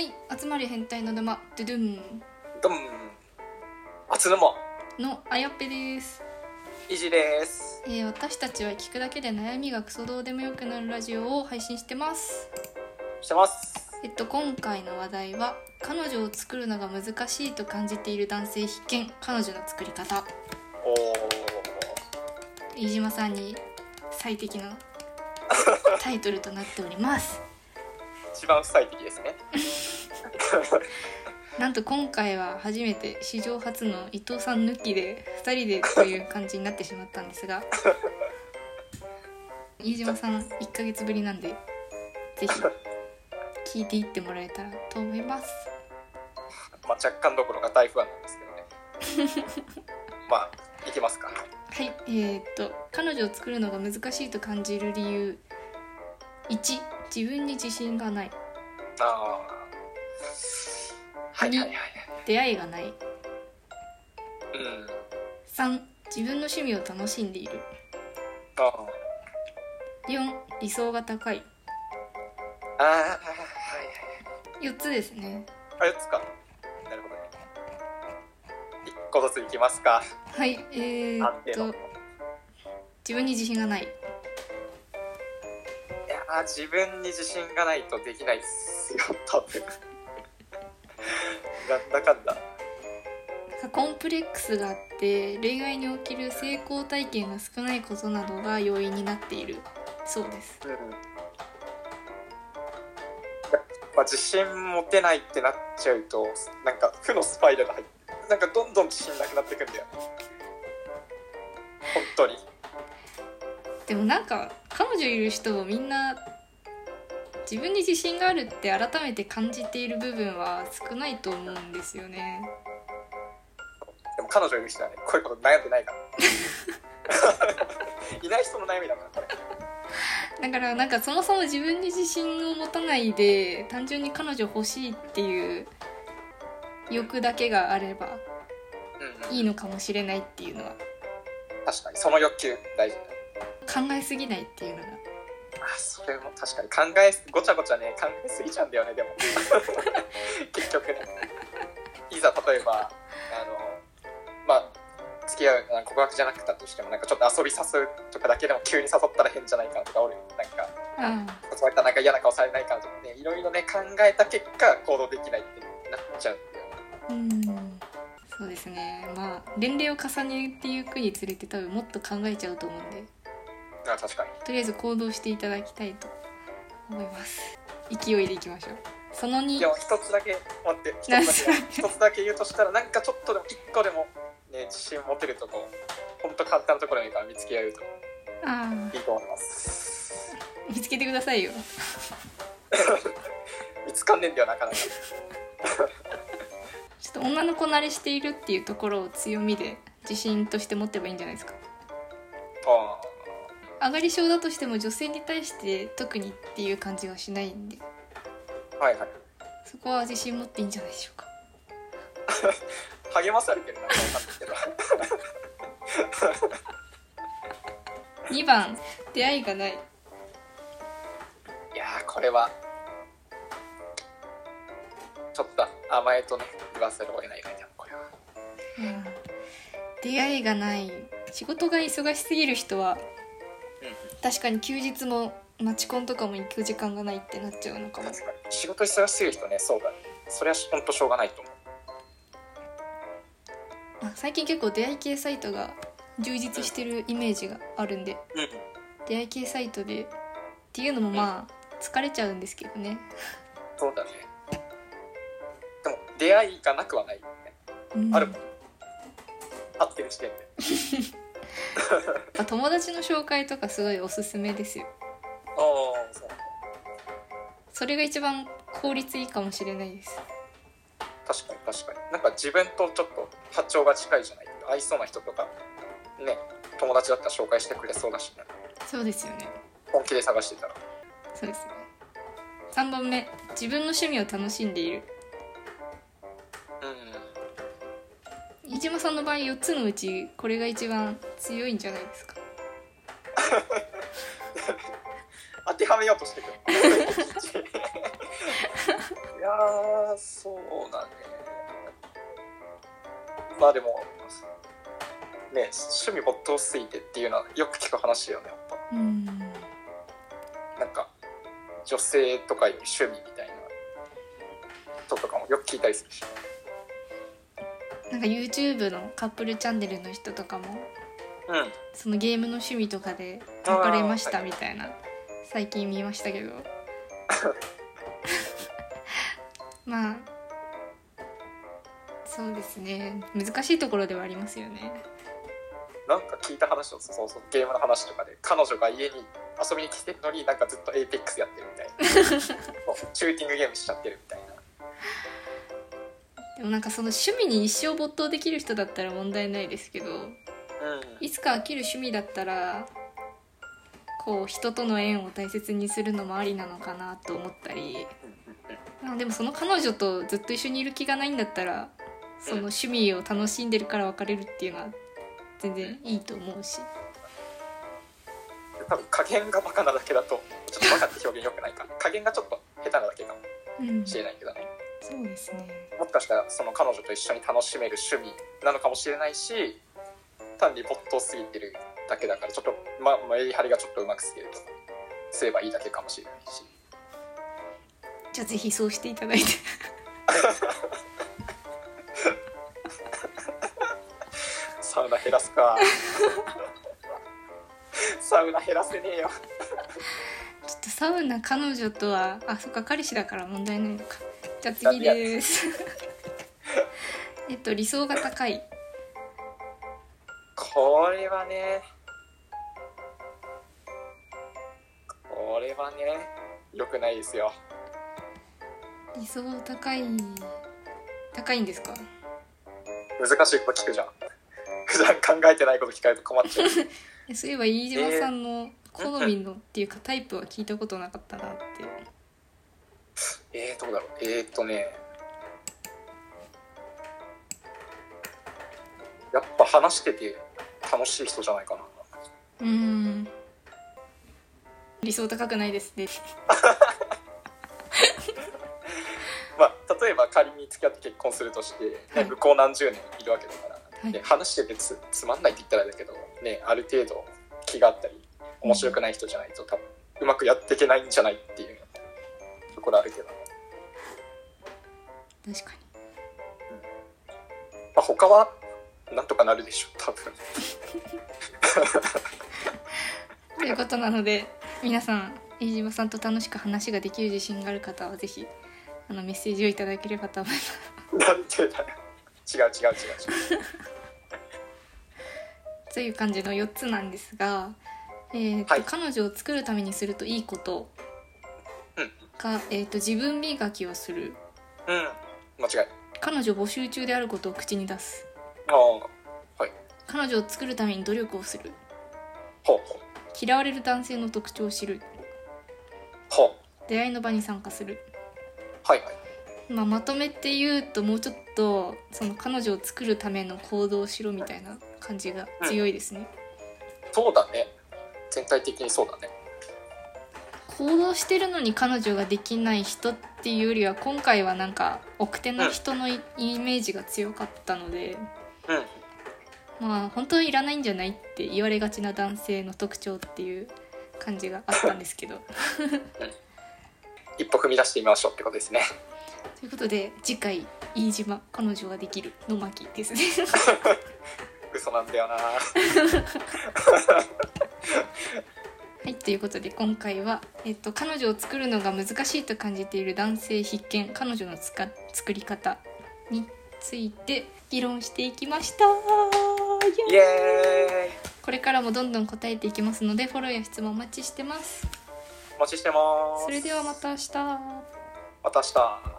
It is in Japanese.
はい。集まり変態の沼。ドゥドゥン。どんあつぬものあやっぺです、いじです。えー私たちは聞くだけで悩みがクソどうでもよくなるラジオを配信してます。してます。えっと今回の話題は彼女を作るのが難しいと感じている男性必見。彼女の作り方。お飯島さんに最適な タイトルとなっております。ー一番最適ですね なんと今回は初めて史上初の伊藤さん抜きで2人でという感じになってしまったんですが 飯島さん1ヶ月ぶりなんでぜひ聞いていってもらえたらと思います。まあ若干どころか大不安なんですけどね。まあいきますか。はいえー、っと彼女を作るのが難しいと感じる理由。1自分に自信がない。ああはいはいはい。はい出会いがない。うん。3自分の趣味を楽しんでいる。あ4理想が高い。あああはいはい4つですね。あ4つか。なるほどね。1個ずついきますか。はいえー、っと自分に自信がない。いやー自分に自信がないとできないっすよ多分なんだかんだコンプレックスがあって恋愛における成功体験が少ないことなどが要因になっている。そうです。うん。まあ、自信持てないってなっちゃうとなんか負のスパイラル入ってなんかどんどん自信なくなってくんだよ。本当に。でもなんか彼女いる人もみんな自分に自信があるって改めて感じている部分は少ないと思うんですよね。でも彼女いる人はねこういうこと悩んでないから。いない人の悩みだからこれだからなんかそもそも自分に自信を持たないで単純に彼女欲しいっていう欲だけがあればうん、うん、いいのかもしれないっていうのは。確かに。その欲求大事だ考えすぎないっていうのがあそれも確かに考えすごちゃごちゃね。考えすぎちゃうんだよねでも。結局ね。いざ例えばあのまあ付き合うあ告白じゃなくたとしてもなんかちょっと遊び誘うとかだけでも急に誘ったら変じゃないかとか俺なんかあそういったなんか嫌な顔されないかとかね。いろいろね考えた結果行動できないってなっちゃうんだうん。そうですね。まあ年齢を重ねていくにつれて多分もっと考えちゃうと思うんであ確かに。とりあえず行動していただきたいと思います。勢いでいきましょう。その2でも一つだけ待って一つだけ一つだけ言うとしたらなんかちょっとでも一個でもね自信持てるとこほんと簡単なところにから見つけ合うとあいいと思います。あ見つけてくださいよ。見つかんねえんだよなかなか。ちょっと女の子慣れしているっていうところを強みで自信として持ってばいいんじゃないですか。あ上がり症だとしても女性に対して特にっていう感じはしないんで。あはいはい。そこは自信持っていいんじゃないでしょうか。励まされてるなわかんないけど。2番出会いがない。いやーこれはちょっと甘えとね言わせるを得ないねでもこれは。うん。出会いがない。仕事が忙しすぎる人はうん確かに休日もマチコンとかも行く時間がないってなっちゃうのかも。確かに仕事忙しすぎる人ねそうだね。それはほんとしょうがないと思う。あ最近結構出会い系サイトが充実してるイメージがあるんで。うん。出会い系サイトでっていうのもまあ疲れちゃうんですけどね、そうだね。でも出会いがなくはないよね。うん。あるもん。合ってる時点で 友達の紹介とかすごいおすすめですよ。ああそう。それが一番効率いいかもしれないです。確かに確かに。なんか自分とちょっと波長が近いじゃない。合いそうな人とかね友達だったら紹介してくれそうだしね。そうですよね。本気で探してたら。そうですね。3番目。自分の趣味を楽しんでいる飯島さんの場合4つのうちこれが一番強いんじゃないですか？当てはめようとしてくる。いやそうだね。まあでもね趣味没頭しすぎてっていうのはよく聞く話よねやっぱ。うん。なんか女性とかより趣味みたいな人とかもよく聞いたりするしなんか YouTube のカップルチャンネルの人とかもうん。そのゲームの趣味とかで別れましたみたいな最近見ましたけど。まあそうですね。難しいところではありますよね。なんか聞いた話をそうそうゲームの話とかで彼女が家に遊びに来てるのになんかずっと APEX やってるみたいな。シューティングゲームしちゃってるみたいなでもなんかその趣味に一生没頭できる人だったら問題ないですけどうん。いつか飽きる趣味だったらこう人との縁を大切にするのもありなのかなと思ったり。まあでもその彼女とずっと一緒にいる気がないんだったらその趣味を楽しんでるから別れるっていうのは全然いいと思うし。多分加減がバカなだけだとちょっとバカって表現良くないか。加減がちょっと下手なだけかもうんしれないけど。ねそうですね。もしかしたらその彼女と一緒に楽しめる趣味なのかもしれないし単に没頭すぎてるだけだからちょっとまメリハリがちょっとうまくすぎると。すればいいだけかもしれないしじゃあぜひそうしていただいて。サウナ減らすか。サウナ減らせねえよ。ちょっとサウナ彼女とはあそっか彼氏だから問題ないのかじゃあ次です。えっと理想が高い。これはね。これはね良くないですよ。理想高い。高いんですか？難しいこと聞くじゃん。普段考えてないこと聞かれると困っちゃう。えそういえば飯島さんの好みのっていうか タイプは聞いたことなかったなってえー、どうだろう。えー、っとね。やっぱ話してて楽しい人じゃないかな。うーん。理想高くないですね。まあ例えば仮に付き合って結婚するとして、ねはい。向こう何十年いるわけだから、はい。で話しててつつまんないって言ったらだけどねある程度気があったり面白くない人じゃないと多分うまくやっていけないんじゃないっていうところあるけど、確かに。まあ、他はなんとかなるでしょう多分。ということなので皆さん飯島さんと楽しく話ができる自信がある方はぜひあのメッセージをいただければと思います。なんて違う違う違う。違う という感じの4つなんですが、えーとはい。彼女を作るためにするといいこと。うんが、えー、と自分磨きをする。うん。間違い。彼女募集中であることを口に出す。ああはい。彼女を作るために努力をする。ほう。嫌われる男性の特徴を知る。ほう。出会いの場に参加する、はいはい。まあ、まとめて言うともうちょっとその彼女を作るための行動をしろみたいな感じが強いですね、そうだね。全体的にそうだね行動してるのに彼女ができない人っていうよりは今回はなんか奥手な人のイイメージが強かったので、うんまあ本当はいらないんじゃないって言われがちな男性の特徴っていう感じがあったんですけど。一歩踏み出してみましょうってことですね。ということで次回飯島彼女ができるの巻ですね。嘘なんだよな はいということで今回は、えっと、彼女を作るのが難しいと感じている男性必見彼女のつか作り方について議論していきました。イエーイ。これからもどんどん答えていきますのでフォローや質問お待ちしてます。お待ちしてます。それではまた明日。また明日